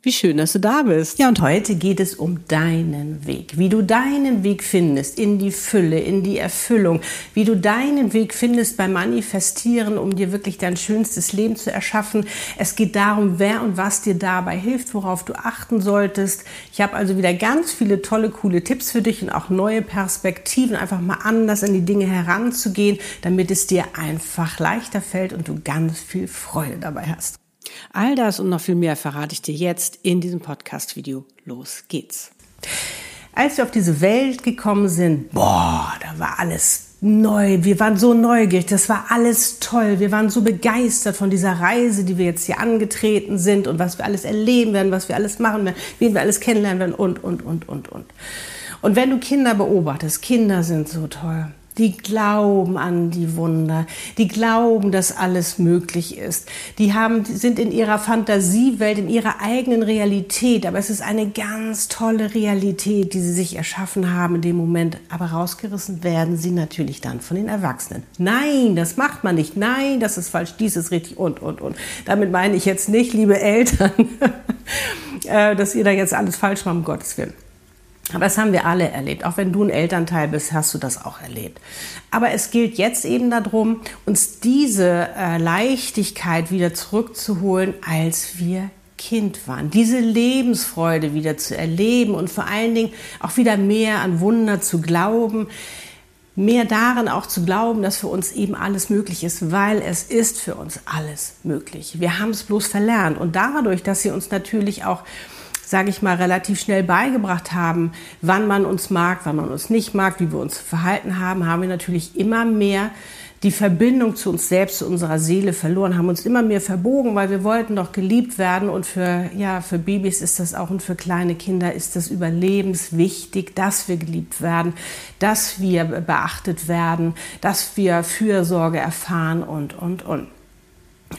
Wie schön, dass du da bist. Ja, und heute geht es um deinen Weg. Wie du deinen Weg findest in die Fülle, in die Erfüllung. Wie du deinen Weg findest beim Manifestieren, um dir wirklich dein schönstes Leben zu erschaffen. Es geht darum, wer und was dir dabei hilft, worauf du achten solltest. Ich habe also wieder ganz viele tolle, coole Tipps für dich und auch neue Perspektiven, einfach mal anders an die Dinge heranzugehen, damit es dir einfach leichter fällt und du ganz viel Freude dabei hast. All das und noch viel mehr verrate ich dir jetzt in diesem Podcast-Video. Los geht's. Als wir auf diese Welt gekommen sind, boah, da war alles neu. Wir waren so neugierig. Das war alles toll. Wir waren so begeistert von dieser Reise, die wir jetzt hier angetreten sind und was wir alles erleben werden, was wir alles machen werden, wen wir alles kennenlernen werden und, und, und, und, und. Und wenn du Kinder beobachtest, Kinder sind so toll die glauben an die Wunder, die glauben, dass alles möglich ist. Die haben, sind in ihrer Fantasiewelt, in ihrer eigenen Realität, aber es ist eine ganz tolle Realität, die sie sich erschaffen haben in dem Moment. Aber rausgerissen werden sie natürlich dann von den Erwachsenen. Nein, das macht man nicht. Nein, das ist falsch, dies ist richtig und, und, und. Damit meine ich jetzt nicht, liebe Eltern, äh, dass ihr da jetzt alles falsch macht, um Gottes Willen. Aber das haben wir alle erlebt. Auch wenn du ein Elternteil bist, hast du das auch erlebt. Aber es gilt jetzt eben darum, uns diese äh, Leichtigkeit wieder zurückzuholen, als wir Kind waren. Diese Lebensfreude wieder zu erleben und vor allen Dingen auch wieder mehr an Wunder zu glauben. Mehr darin auch zu glauben, dass für uns eben alles möglich ist, weil es ist für uns alles möglich. Wir haben es bloß verlernt. Und dadurch, dass sie uns natürlich auch sage ich mal, relativ schnell beigebracht haben, wann man uns mag, wann man uns nicht mag, wie wir uns verhalten haben, haben wir natürlich immer mehr die Verbindung zu uns selbst, zu unserer Seele verloren, haben uns immer mehr verbogen, weil wir wollten doch geliebt werden und für, ja, für Babys ist das auch und für kleine Kinder ist das überlebenswichtig, dass wir geliebt werden, dass wir beachtet werden, dass wir Fürsorge erfahren und, und, und.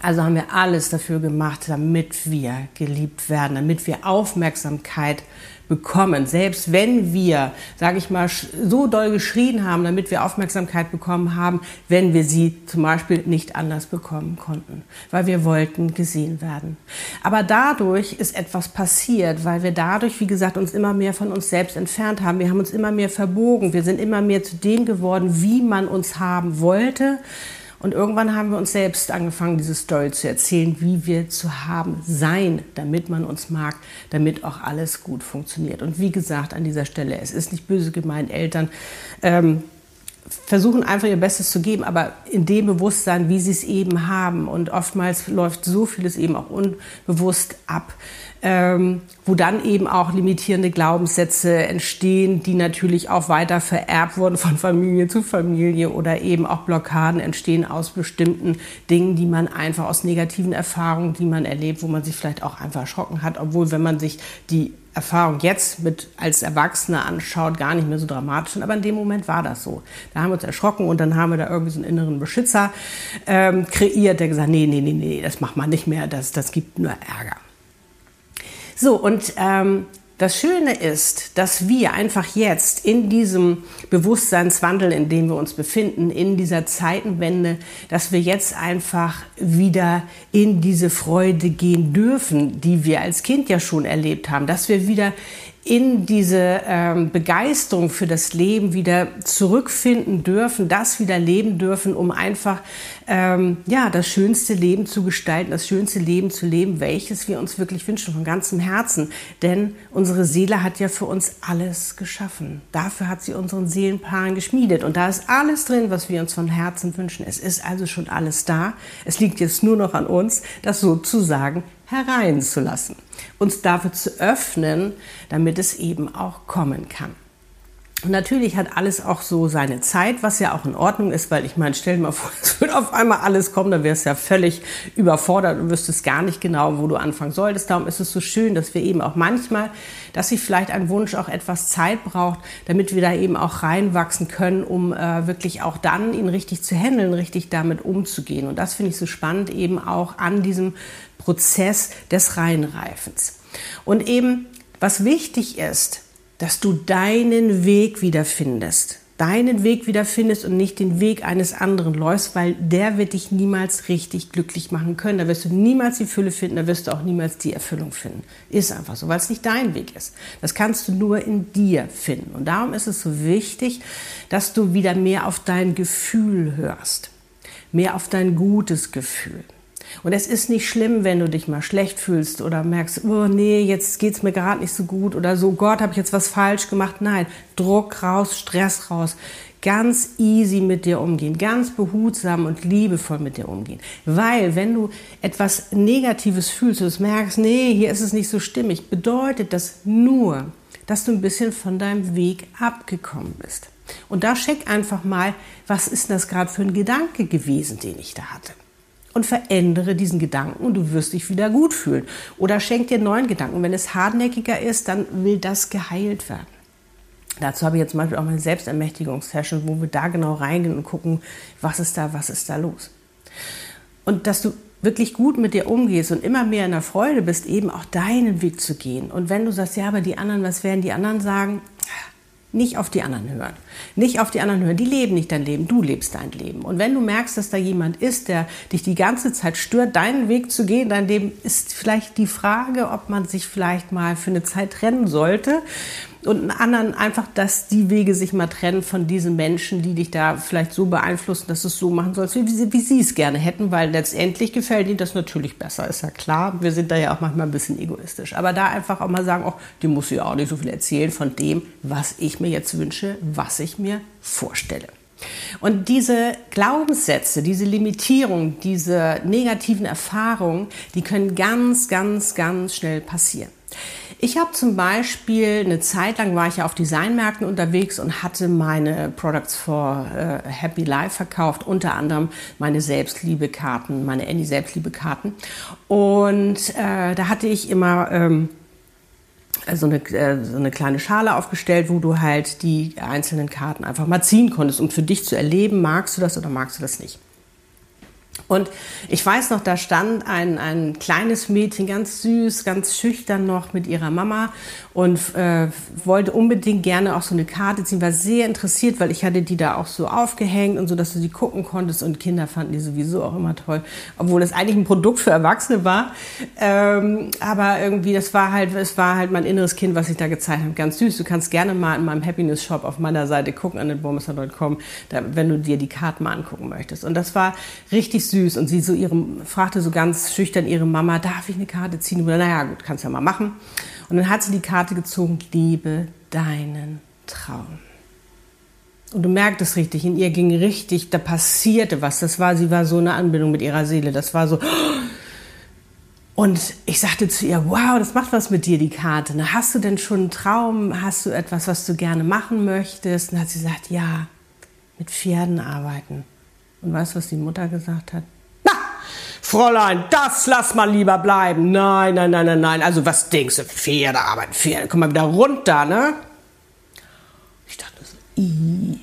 Also haben wir alles dafür gemacht, damit wir geliebt werden, damit wir Aufmerksamkeit bekommen. Selbst wenn wir, sage ich mal, so doll geschrien haben, damit wir Aufmerksamkeit bekommen haben, wenn wir sie zum Beispiel nicht anders bekommen konnten, weil wir wollten gesehen werden. Aber dadurch ist etwas passiert, weil wir dadurch, wie gesagt, uns immer mehr von uns selbst entfernt haben. Wir haben uns immer mehr verbogen. Wir sind immer mehr zu dem geworden, wie man uns haben wollte und irgendwann haben wir uns selbst angefangen, diese Story zu erzählen, wie wir zu haben sein, damit man uns mag, damit auch alles gut funktioniert. Und wie gesagt, an dieser Stelle, es ist nicht böse gemeint, Eltern. Ähm, versuchen einfach ihr Bestes zu geben, aber in dem Bewusstsein, wie sie es eben haben. Und oftmals läuft so vieles eben auch unbewusst ab, ähm, wo dann eben auch limitierende Glaubenssätze entstehen, die natürlich auch weiter vererbt wurden von Familie zu Familie oder eben auch Blockaden entstehen aus bestimmten Dingen, die man einfach aus negativen Erfahrungen, die man erlebt, wo man sich vielleicht auch einfach erschrocken hat, obwohl wenn man sich die Erfahrung jetzt mit als Erwachsener anschaut, gar nicht mehr so dramatisch. Aber in dem Moment war das so. Da haben wir uns erschrocken und dann haben wir da irgendwie so einen inneren Beschützer ähm, kreiert, der gesagt, nee, nee, nee, nee, das macht man nicht mehr, das, das gibt nur Ärger. So, und ähm, das Schöne ist, dass wir einfach jetzt in diesem Bewusstseinswandel, in dem wir uns befinden, in dieser Zeitenwende, dass wir jetzt einfach wieder in diese Freude gehen dürfen, die wir als Kind ja schon erlebt haben, dass wir wieder in diese ähm, Begeisterung für das Leben wieder zurückfinden dürfen, das wieder leben dürfen, um einfach ähm, ja das schönste Leben zu gestalten, das schönste Leben zu leben, welches wir uns wirklich wünschen von ganzem Herzen. Denn unsere Seele hat ja für uns alles geschaffen. Dafür hat sie unseren Seelenpaaren geschmiedet und da ist alles drin, was wir uns von Herzen wünschen. Es ist also schon alles da. Es liegt jetzt nur noch an uns, das sozusagen hereinzulassen, uns dafür zu öffnen, damit es eben auch kommen kann. Und natürlich hat alles auch so seine Zeit, was ja auch in Ordnung ist, weil ich meine, stell dir mal vor, es würde auf einmal alles kommen, dann wärst du ja völlig überfordert und wüsstest gar nicht genau, wo du anfangen solltest. Darum ist es so schön, dass wir eben auch manchmal, dass sich vielleicht ein Wunsch auch etwas Zeit braucht, damit wir da eben auch reinwachsen können, um äh, wirklich auch dann ihn richtig zu handeln, richtig damit umzugehen. Und das finde ich so spannend eben auch an diesem Prozess des Reinreifens. Und eben, was wichtig ist, dass du deinen Weg wiederfindest. Deinen Weg wiederfindest und nicht den Weg eines anderen läufst, weil der wird dich niemals richtig glücklich machen können. Da wirst du niemals die Fülle finden, da wirst du auch niemals die Erfüllung finden. Ist einfach so, weil es nicht dein Weg ist. Das kannst du nur in dir finden. Und darum ist es so wichtig, dass du wieder mehr auf dein Gefühl hörst. Mehr auf dein gutes Gefühl. Und es ist nicht schlimm, wenn du dich mal schlecht fühlst oder merkst, oh nee, jetzt geht's mir gerade nicht so gut oder so, Gott, habe ich jetzt was falsch gemacht? Nein, Druck raus, Stress raus. Ganz easy mit dir umgehen, ganz behutsam und liebevoll mit dir umgehen. Weil, wenn du etwas Negatives fühlst, und merkst, nee, hier ist es nicht so stimmig, bedeutet das nur, dass du ein bisschen von deinem Weg abgekommen bist. Und da check einfach mal, was ist das gerade für ein Gedanke gewesen, den ich da hatte und verändere diesen Gedanken und du wirst dich wieder gut fühlen. Oder schenk dir neuen Gedanken. Wenn es hartnäckiger ist, dann will das geheilt werden. Dazu habe ich jetzt zum Beispiel auch meine Selbstermächtigungssession, wo wir da genau reingehen und gucken, was ist da, was ist da los. Und dass du wirklich gut mit dir umgehst und immer mehr in der Freude bist, eben auch deinen Weg zu gehen. Und wenn du sagst, ja, aber die anderen, was werden die anderen sagen? Nicht auf die anderen hören. Nicht auf die anderen hören. Die leben nicht dein Leben, du lebst dein Leben. Und wenn du merkst, dass da jemand ist, der dich die ganze Zeit stört, deinen Weg zu gehen, dein Leben, ist vielleicht die Frage, ob man sich vielleicht mal für eine Zeit trennen sollte und anderen einfach, dass die Wege sich mal trennen von diesen Menschen, die dich da vielleicht so beeinflussen, dass du es so machen sollst, wie, sie, wie sie es gerne hätten, weil letztendlich gefällt ihnen das natürlich besser, ist ja klar. Wir sind da ja auch manchmal ein bisschen egoistisch. Aber da einfach auch mal sagen, oh, die muss ja auch nicht so viel erzählen von dem, was ich mir jetzt wünsche, was ich mir vorstelle. Und diese Glaubenssätze, diese Limitierung, diese negativen Erfahrungen, die können ganz, ganz, ganz schnell passieren. Ich habe zum Beispiel eine Zeit lang war ich ja auf Designmärkten unterwegs und hatte meine Products for äh, Happy Life verkauft, unter anderem meine Selbstliebekarten, meine Annie Selbstliebekarten. Und äh, da hatte ich immer ähm, so eine, äh, so eine kleine Schale aufgestellt, wo du halt die einzelnen Karten einfach mal ziehen konntest, um für dich zu erleben, magst du das oder magst du das nicht. Und ich weiß noch, da stand ein, ein kleines Mädchen, ganz süß, ganz schüchtern noch mit ihrer Mama und äh, wollte unbedingt gerne auch so eine Karte ziehen, war sehr interessiert, weil ich hatte die da auch so aufgehängt und so, dass du die gucken konntest und Kinder fanden die sowieso auch immer toll, obwohl das eigentlich ein Produkt für Erwachsene war. Ähm, aber irgendwie, das war halt, es war halt mein inneres Kind, was ich da gezeigt habe. Ganz süß. Du kannst gerne mal in meinem Happiness Shop auf meiner Seite gucken, an den Bomesser.com, wenn du dir die Karten mal angucken möchtest. Und das war richtig süß. Und sie so ihrem, fragte so ganz schüchtern ihre Mama, darf ich eine Karte ziehen? Und naja, gut, kannst ja mal machen. Und dann hat sie die Karte gezogen, liebe deinen Traum. Und du merktest richtig, in ihr ging richtig, da passierte was. Das war, sie war so eine Anbindung mit ihrer Seele. Das war so. Und ich sagte zu ihr, wow, das macht was mit dir, die Karte. Hast du denn schon einen Traum? Hast du etwas, was du gerne machen möchtest? Und dann hat sie gesagt, ja, mit Pferden arbeiten. Und weißt du, was die Mutter gesagt hat? Fräulein, das lass mal lieber bleiben. Nein, nein, nein, nein, nein. Also was denkst du? Pferde arbeiten, Pferde. Komm mal wieder runter, ne? Ich dachte so, ii.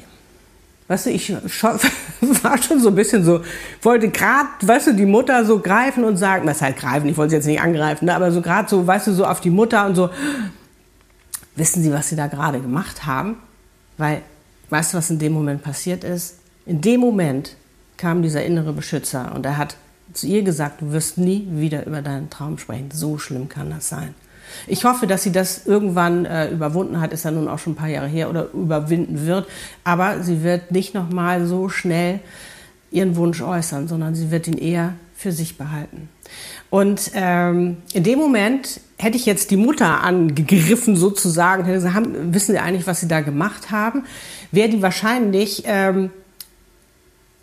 Weißt du, ich war schon so ein bisschen so, wollte gerade, weißt du, die Mutter so greifen und sagen, was halt greifen, ich wollte sie jetzt nicht angreifen, ne, aber so gerade so, weißt du, so auf die Mutter und so, wissen Sie, was Sie da gerade gemacht haben? Weil, weißt du, was in dem Moment passiert ist? In dem Moment kam dieser innere Beschützer und er hat zu ihr gesagt, du wirst nie wieder über deinen Traum sprechen. So schlimm kann das sein. Ich hoffe, dass sie das irgendwann äh, überwunden hat, ist ja nun auch schon ein paar Jahre her, oder überwinden wird. Aber sie wird nicht nochmal so schnell ihren Wunsch äußern, sondern sie wird ihn eher für sich behalten. Und ähm, in dem Moment hätte ich jetzt die Mutter angegriffen sozusagen, hätte gesagt, haben, wissen Sie eigentlich, was Sie da gemacht haben, wäre die wahrscheinlich... Ähm,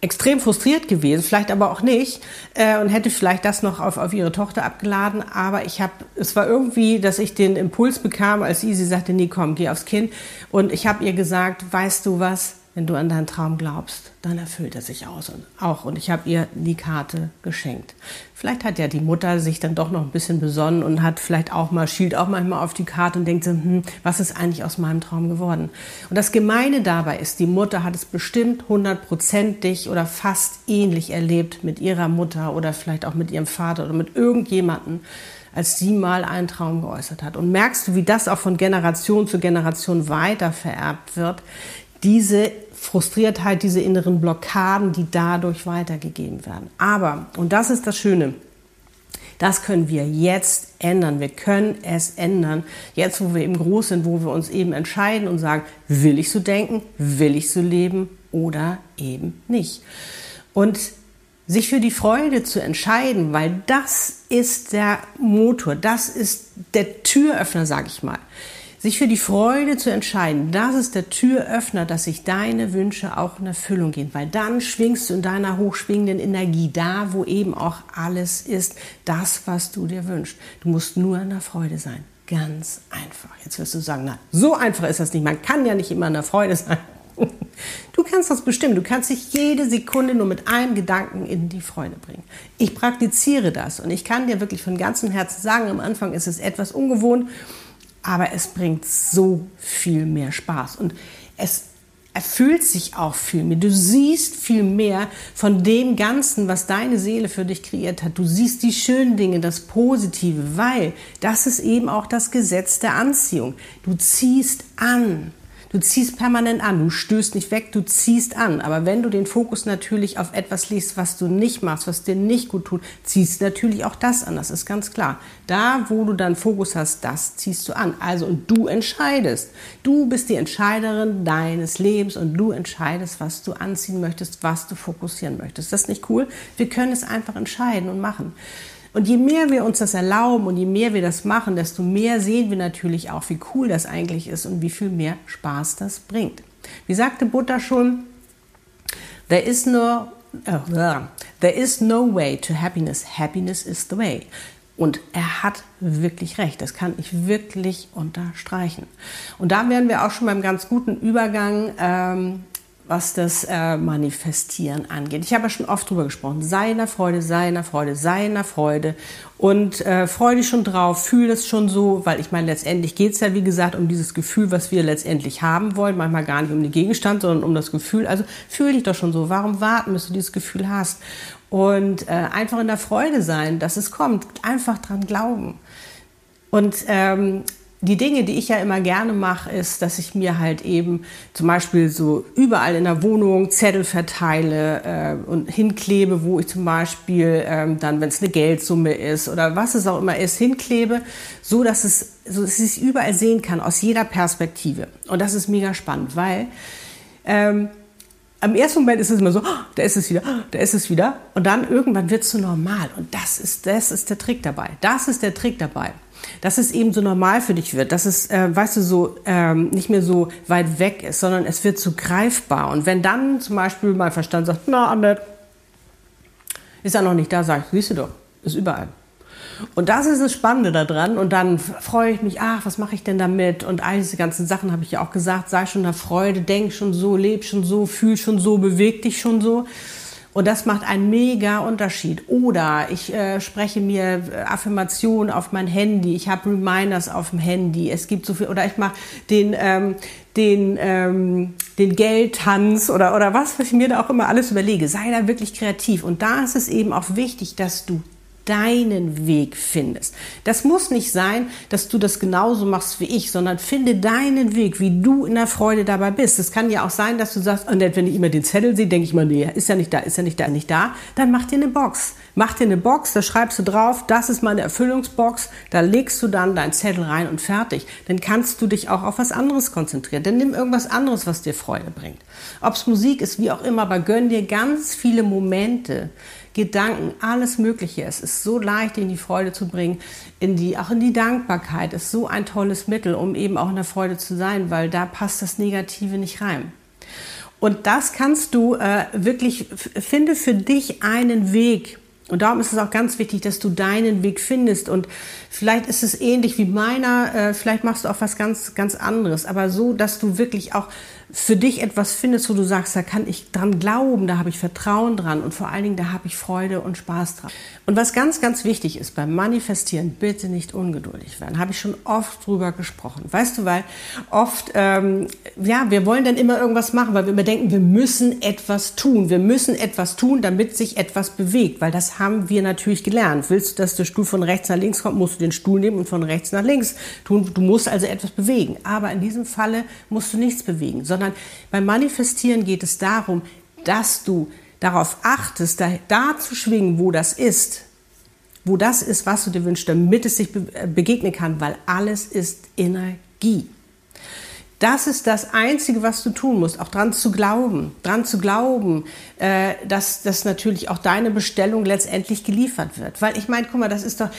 extrem frustriert gewesen, vielleicht aber auch nicht äh, und hätte vielleicht das noch auf, auf ihre Tochter abgeladen. Aber ich habe, es war irgendwie, dass ich den Impuls bekam, als sie, sagte, nee, komm, geh aufs Kind. Und ich habe ihr gesagt, weißt du was, wenn du an deinen Traum glaubst, dann erfüllt er sich aus und auch. Und ich habe ihr die Karte geschenkt. Vielleicht hat ja die Mutter sich dann doch noch ein bisschen besonnen und hat vielleicht auch mal, schielt auch manchmal auf die Karte und denkt so, hm, was ist eigentlich aus meinem Traum geworden? Und das Gemeine dabei ist, die Mutter hat es bestimmt hundertprozentig oder fast ähnlich erlebt mit ihrer Mutter oder vielleicht auch mit ihrem Vater oder mit irgendjemandem als sie mal einen Traum geäußert hat. Und merkst du, wie das auch von Generation zu Generation weiter vererbt wird? Diese Frustriertheit, diese inneren Blockaden, die dadurch weitergegeben werden. Aber, und das ist das Schöne, das können wir jetzt ändern. Wir können es ändern. Jetzt, wo wir eben groß sind, wo wir uns eben entscheiden und sagen, will ich so denken, will ich so leben oder eben nicht. Und sich für die Freude zu entscheiden, weil das ist der Motor, das ist der Türöffner, sage ich mal sich für die Freude zu entscheiden, das ist der Türöffner, dass sich deine Wünsche auch in Erfüllung gehen, weil dann schwingst du in deiner hochschwingenden Energie da, wo eben auch alles ist, das, was du dir wünschst. Du musst nur in der Freude sein. Ganz einfach. Jetzt wirst du sagen, na, so einfach ist das nicht. Man kann ja nicht immer in der Freude sein. Du kannst das bestimmen. Du kannst dich jede Sekunde nur mit einem Gedanken in die Freude bringen. Ich praktiziere das und ich kann dir wirklich von ganzem Herzen sagen, am Anfang ist es etwas ungewohnt aber es bringt so viel mehr Spaß und es erfüllt sich auch viel mehr. Du siehst viel mehr von dem Ganzen, was deine Seele für dich kreiert hat. Du siehst die schönen Dinge, das Positive, weil das ist eben auch das Gesetz der Anziehung. Du ziehst an. Du ziehst permanent an, du stößt nicht weg, du ziehst an. Aber wenn du den Fokus natürlich auf etwas legst, was du nicht machst, was dir nicht gut tut, ziehst natürlich auch das an. Das ist ganz klar. Da, wo du dann Fokus hast, das ziehst du an. Also, und du entscheidest. Du bist die Entscheiderin deines Lebens und du entscheidest, was du anziehen möchtest, was du fokussieren möchtest. Das ist nicht cool. Wir können es einfach entscheiden und machen. Und je mehr wir uns das erlauben und je mehr wir das machen, desto mehr sehen wir natürlich auch, wie cool das eigentlich ist und wie viel mehr Spaß das bringt. Wie sagte Buddha schon, there is no, uh, there is no way to happiness. Happiness is the way. Und er hat wirklich recht. Das kann ich wirklich unterstreichen. Und da wären wir auch schon beim ganz guten Übergang ähm, was das äh, Manifestieren angeht. Ich habe ja schon oft drüber gesprochen. Sei in der Freude, sei in der Freude, sei in der Freude und äh, freu dich schon drauf, fühl es schon so, weil ich meine, letztendlich geht es ja, wie gesagt, um dieses Gefühl, was wir letztendlich haben wollen. Manchmal gar nicht um den Gegenstand, sondern um das Gefühl. Also fühl dich doch schon so. Warum warten, bis du dieses Gefühl hast? Und äh, einfach in der Freude sein, dass es kommt. Einfach dran glauben. Und ähm, die Dinge, die ich ja immer gerne mache, ist, dass ich mir halt eben zum Beispiel so überall in der Wohnung Zettel verteile äh, und hinklebe, wo ich zum Beispiel ähm, dann, wenn es eine Geldsumme ist oder was es auch immer ist, hinklebe, so dass es, so dass ich überall sehen kann aus jeder Perspektive. Und das ist mega spannend, weil ähm, am ersten Moment ist es immer so, oh, da ist es wieder, oh, da ist es wieder. Und dann irgendwann wird es so normal. Und das ist, das ist der Trick dabei. Das ist der Trick dabei dass es eben so normal für dich wird, dass es, äh, weißt du, so ähm, nicht mehr so weit weg ist, sondern es wird so greifbar. Und wenn dann zum Beispiel mein Verstand sagt, na, Annette, ist er noch nicht da, sag ich, siehst du doch, ist überall. Und das ist das Spannende daran. Und dann freue ich mich, ach, was mache ich denn damit? Und all diese ganzen Sachen habe ich ja auch gesagt, sei schon der Freude, denk schon so, leb schon so, fühl schon so, beweg dich schon so. Und das macht einen mega Unterschied. Oder ich äh, spreche mir äh, Affirmationen auf mein Handy, ich habe Reminders auf dem Handy, es gibt so viel, oder ich mache den, ähm, den, ähm, den Geldtanz oder, oder was, was ich mir da auch immer alles überlege. Sei da wirklich kreativ. Und da ist es eben auch wichtig, dass du deinen Weg findest. Das muss nicht sein, dass du das genauso machst wie ich, sondern finde deinen Weg, wie du in der Freude dabei bist. Es kann ja auch sein, dass du sagst, und wenn ich immer den Zettel sehe, denke ich mal, nee, ist ja nicht da, ist ja nicht da, nicht da. Dann mach dir eine Box. Mach dir eine Box, da schreibst du drauf, das ist meine Erfüllungsbox, da legst du dann deinen Zettel rein und fertig. Dann kannst du dich auch auf was anderes konzentrieren. Dann nimm irgendwas anderes, was dir Freude bringt. Ob es Musik ist, wie auch immer, aber gönn dir ganz viele Momente, Gedanken, alles Mögliche. Es ist so leicht, in die Freude zu bringen, in die, auch in die Dankbarkeit ist so ein tolles Mittel, um eben auch in der Freude zu sein, weil da passt das Negative nicht rein. Und das kannst du äh, wirklich, finde für dich einen Weg, und darum ist es auch ganz wichtig, dass du deinen Weg findest. Und vielleicht ist es ähnlich wie meiner, äh, vielleicht machst du auch was ganz, ganz anderes, aber so, dass du wirklich auch für dich etwas findest, wo du sagst, da kann ich dran glauben, da habe ich Vertrauen dran und vor allen Dingen, da habe ich Freude und Spaß dran. Und was ganz, ganz wichtig ist beim Manifestieren, bitte nicht ungeduldig werden. Habe ich schon oft drüber gesprochen. Weißt du, weil oft, ähm, ja, wir wollen dann immer irgendwas machen, weil wir immer denken, wir müssen etwas tun. Wir müssen etwas tun, damit sich etwas bewegt, weil das haben wir natürlich gelernt. Willst du, dass der Stuhl von rechts nach links kommt, musst du den Stuhl nehmen und von rechts nach links tun. Du musst also etwas bewegen. Aber in diesem Falle musst du nichts bewegen, sondern sondern beim Manifestieren geht es darum, dass du darauf achtest, da, da zu schwingen, wo das ist, wo das ist, was du dir wünschst, damit es sich äh, begegnen kann, weil alles ist Energie. Das ist das Einzige, was du tun musst, auch dran zu glauben, dran zu glauben, äh, dass, dass natürlich auch deine Bestellung letztendlich geliefert wird. Weil ich meine, guck mal, das ist doch,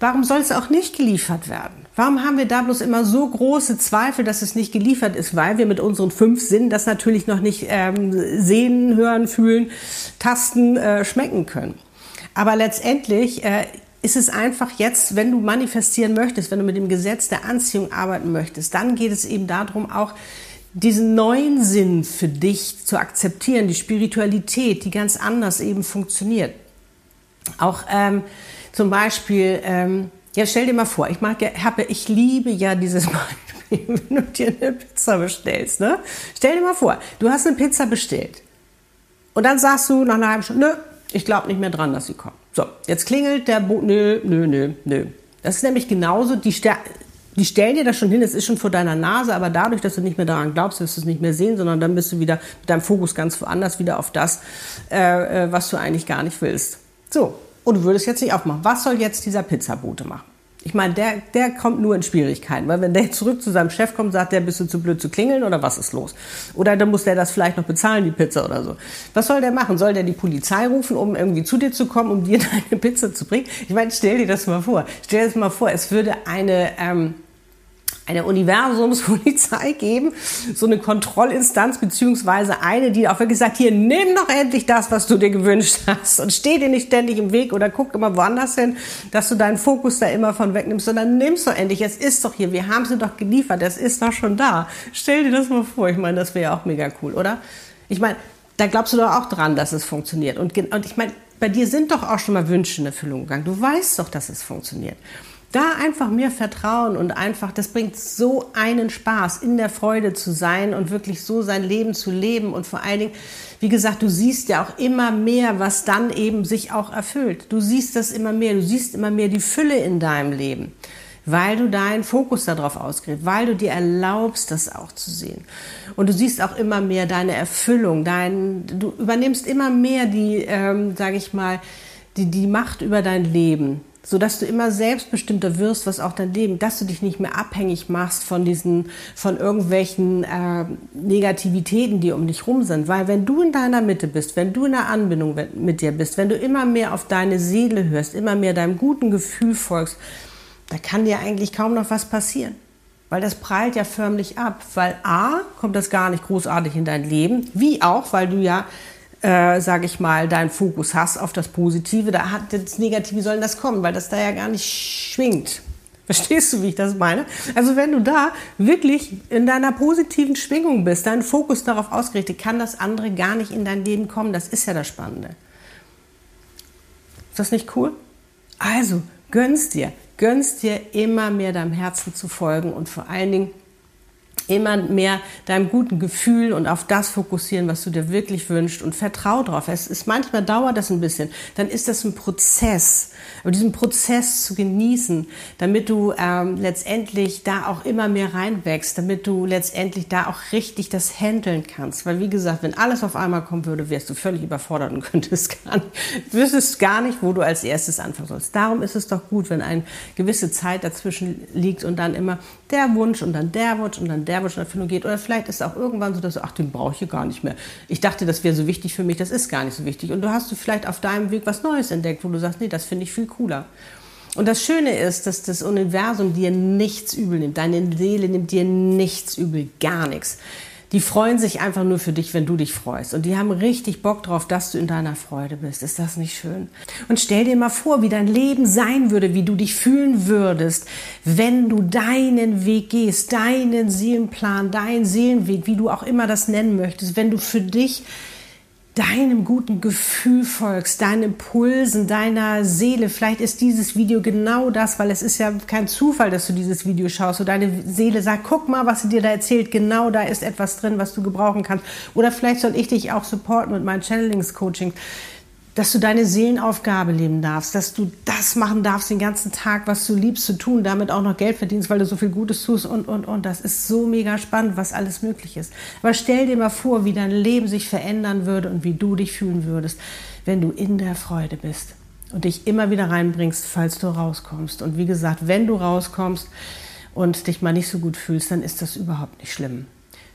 Warum soll es auch nicht geliefert werden? Warum haben wir da bloß immer so große Zweifel, dass es nicht geliefert ist? Weil wir mit unseren fünf Sinnen das natürlich noch nicht ähm, sehen, hören, fühlen, tasten, äh, schmecken können. Aber letztendlich äh, ist es einfach jetzt, wenn du manifestieren möchtest, wenn du mit dem Gesetz der Anziehung arbeiten möchtest, dann geht es eben darum, auch diesen neuen Sinn für dich zu akzeptieren, die Spiritualität, die ganz anders eben funktioniert. Auch ähm, zum Beispiel, ähm, ja, stell dir mal vor, ich mag ja, habe, ich liebe ja dieses Beispiel, wenn du dir eine Pizza bestellst, ne? Stell dir mal vor, du hast eine Pizza bestellt. Und dann sagst du nach einer halben Stunde, nö, ich glaube nicht mehr dran, dass sie kommt. So, jetzt klingelt der Bo nö, nö, nö, nö. Das ist nämlich genauso, die, Ster die stellen dir das schon hin, es ist schon vor deiner Nase, aber dadurch, dass du nicht mehr daran glaubst, wirst du es nicht mehr sehen, sondern dann bist du wieder mit deinem Fokus ganz woanders, wieder auf das, äh, äh was du eigentlich gar nicht willst. So, und du würdest jetzt nicht aufmachen. Was soll jetzt dieser Pizzabote machen? Ich meine, der, der kommt nur in Schwierigkeiten, weil wenn der zurück zu seinem Chef kommt, sagt der, bist du zu blöd zu klingeln oder was ist los? Oder dann muss der das vielleicht noch bezahlen, die Pizza oder so. Was soll der machen? Soll der die Polizei rufen, um irgendwie zu dir zu kommen, um dir deine Pizza zu bringen? Ich meine, stell dir das mal vor. Stell dir das mal vor, es würde eine, ähm, eine Universumspolizei geben, so eine Kontrollinstanz, beziehungsweise eine, die auch wirklich sagt, hier, nimm doch endlich das, was du dir gewünscht hast und steh dir nicht ständig im Weg oder guck immer woanders hin, dass du deinen Fokus da immer von wegnimmst, sondern nimmst doch endlich, es ist doch hier, wir haben sie doch geliefert, es ist doch schon da. Stell dir das mal vor, ich meine, das wäre ja auch mega cool, oder? Ich meine, da glaubst du doch auch dran, dass es funktioniert. Und, und ich meine, bei dir sind doch auch schon mal Wünsche in Erfüllung gegangen. Du weißt doch, dass es funktioniert. Da einfach mehr Vertrauen und einfach, das bringt so einen Spaß, in der Freude zu sein und wirklich so sein Leben zu leben. Und vor allen Dingen, wie gesagt, du siehst ja auch immer mehr, was dann eben sich auch erfüllt. Du siehst das immer mehr, du siehst immer mehr die Fülle in deinem Leben, weil du deinen Fokus darauf ausgräbst, weil du dir erlaubst, das auch zu sehen. Und du siehst auch immer mehr deine Erfüllung, dein, du übernimmst immer mehr die, ähm, sage ich mal, die, die Macht über dein Leben so dass du immer selbstbestimmter wirst, was auch dein Leben, dass du dich nicht mehr abhängig machst von diesen, von irgendwelchen äh, Negativitäten, die um dich rum sind. Weil wenn du in deiner Mitte bist, wenn du in der Anbindung mit dir bist, wenn du immer mehr auf deine Seele hörst, immer mehr deinem guten Gefühl folgst, da kann dir eigentlich kaum noch was passieren. Weil das prallt ja förmlich ab. Weil A, kommt das gar nicht großartig in dein Leben, wie auch, weil du ja äh, sage ich mal, deinen Fokus hast auf das Positive, da hat das Negative, wie soll das kommen, weil das da ja gar nicht schwingt. Verstehst du, wie ich das meine? Also wenn du da wirklich in deiner positiven Schwingung bist, deinen Fokus darauf ausgerichtet, kann das andere gar nicht in dein Leben kommen. Das ist ja das Spannende. Ist das nicht cool? Also, gönnst dir, gönnst dir immer mehr deinem Herzen zu folgen und vor allen Dingen immer mehr deinem guten Gefühl und auf das fokussieren, was du dir wirklich wünschst und vertrau drauf. Es ist manchmal dauert das ein bisschen, dann ist das ein Prozess. Aber diesen Prozess zu genießen, damit du ähm, letztendlich da auch immer mehr reinwächst, damit du letztendlich da auch richtig das handeln kannst. Weil wie gesagt, wenn alles auf einmal kommen würde, wärst du völlig überfordert und könntest gar nicht, wüsstest gar nicht, wo du als erstes anfangen sollst. Darum ist es doch gut, wenn eine gewisse Zeit dazwischen liegt und dann immer der Wunsch und dann der Wunsch und dann der Werbung geht. Oder vielleicht ist es auch irgendwann so, dass du, ach, den brauche ich gar nicht mehr. Ich dachte, das wäre so wichtig für mich, das ist gar nicht so wichtig. Und du hast du vielleicht auf deinem Weg was Neues entdeckt, wo du sagst, nee, das finde ich viel cooler. Und das Schöne ist, dass das Universum dir nichts übel nimmt. Deine Seele nimmt dir nichts übel, gar nichts. Die freuen sich einfach nur für dich, wenn du dich freust. Und die haben richtig Bock drauf, dass du in deiner Freude bist. Ist das nicht schön? Und stell dir mal vor, wie dein Leben sein würde, wie du dich fühlen würdest, wenn du deinen Weg gehst, deinen Seelenplan, deinen Seelenweg, wie du auch immer das nennen möchtest, wenn du für dich deinem guten Gefühl folgst, deinen Impulsen, deiner Seele. Vielleicht ist dieses Video genau das, weil es ist ja kein Zufall, dass du dieses Video schaust. Und deine Seele sagt, guck mal, was sie dir da erzählt. Genau da ist etwas drin, was du gebrauchen kannst. Oder vielleicht soll ich dich auch supporten mit meinen Channelings-Coaching dass du deine Seelenaufgabe leben darfst, dass du das machen darfst den ganzen Tag, was du liebst zu tun, damit auch noch Geld verdienst, weil du so viel Gutes tust und, und, und. Das ist so mega spannend, was alles möglich ist. Aber stell dir mal vor, wie dein Leben sich verändern würde und wie du dich fühlen würdest, wenn du in der Freude bist und dich immer wieder reinbringst, falls du rauskommst. Und wie gesagt, wenn du rauskommst und dich mal nicht so gut fühlst, dann ist das überhaupt nicht schlimm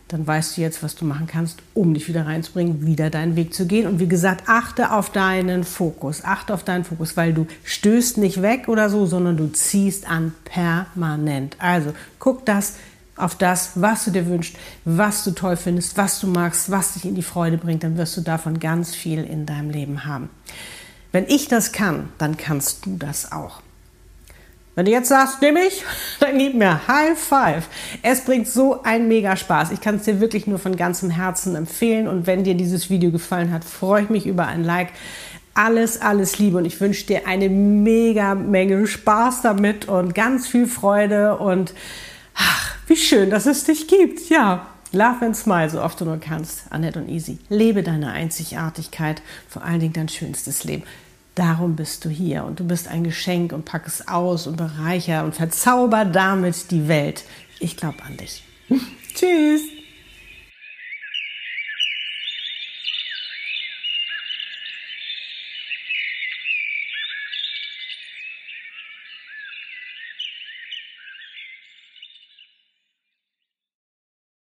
dann weißt du jetzt, was du machen kannst, um dich wieder reinzubringen, wieder deinen Weg zu gehen. Und wie gesagt, achte auf deinen Fokus, achte auf deinen Fokus, weil du stößt nicht weg oder so, sondern du ziehst an permanent. Also guck das auf das, was du dir wünschst, was du toll findest, was du magst, was dich in die Freude bringt, dann wirst du davon ganz viel in deinem Leben haben. Wenn ich das kann, dann kannst du das auch. Wenn du jetzt sagst, nehme ich, dann gib mir High Five. Es bringt so einen mega Spaß. Ich kann es dir wirklich nur von ganzem Herzen empfehlen. Und wenn dir dieses Video gefallen hat, freue ich mich über ein Like. Alles, alles Liebe und ich wünsche dir eine mega Menge Spaß damit und ganz viel Freude und ach, wie schön, dass es dich gibt. Ja, Love and smile, so oft du nur kannst. Annette und Easy. Lebe deine Einzigartigkeit, vor allen Dingen dein schönstes Leben. Darum bist du hier und du bist ein Geschenk und pack es aus und bereicher und verzauber damit die Welt. Ich glaube an dich. Tschüss.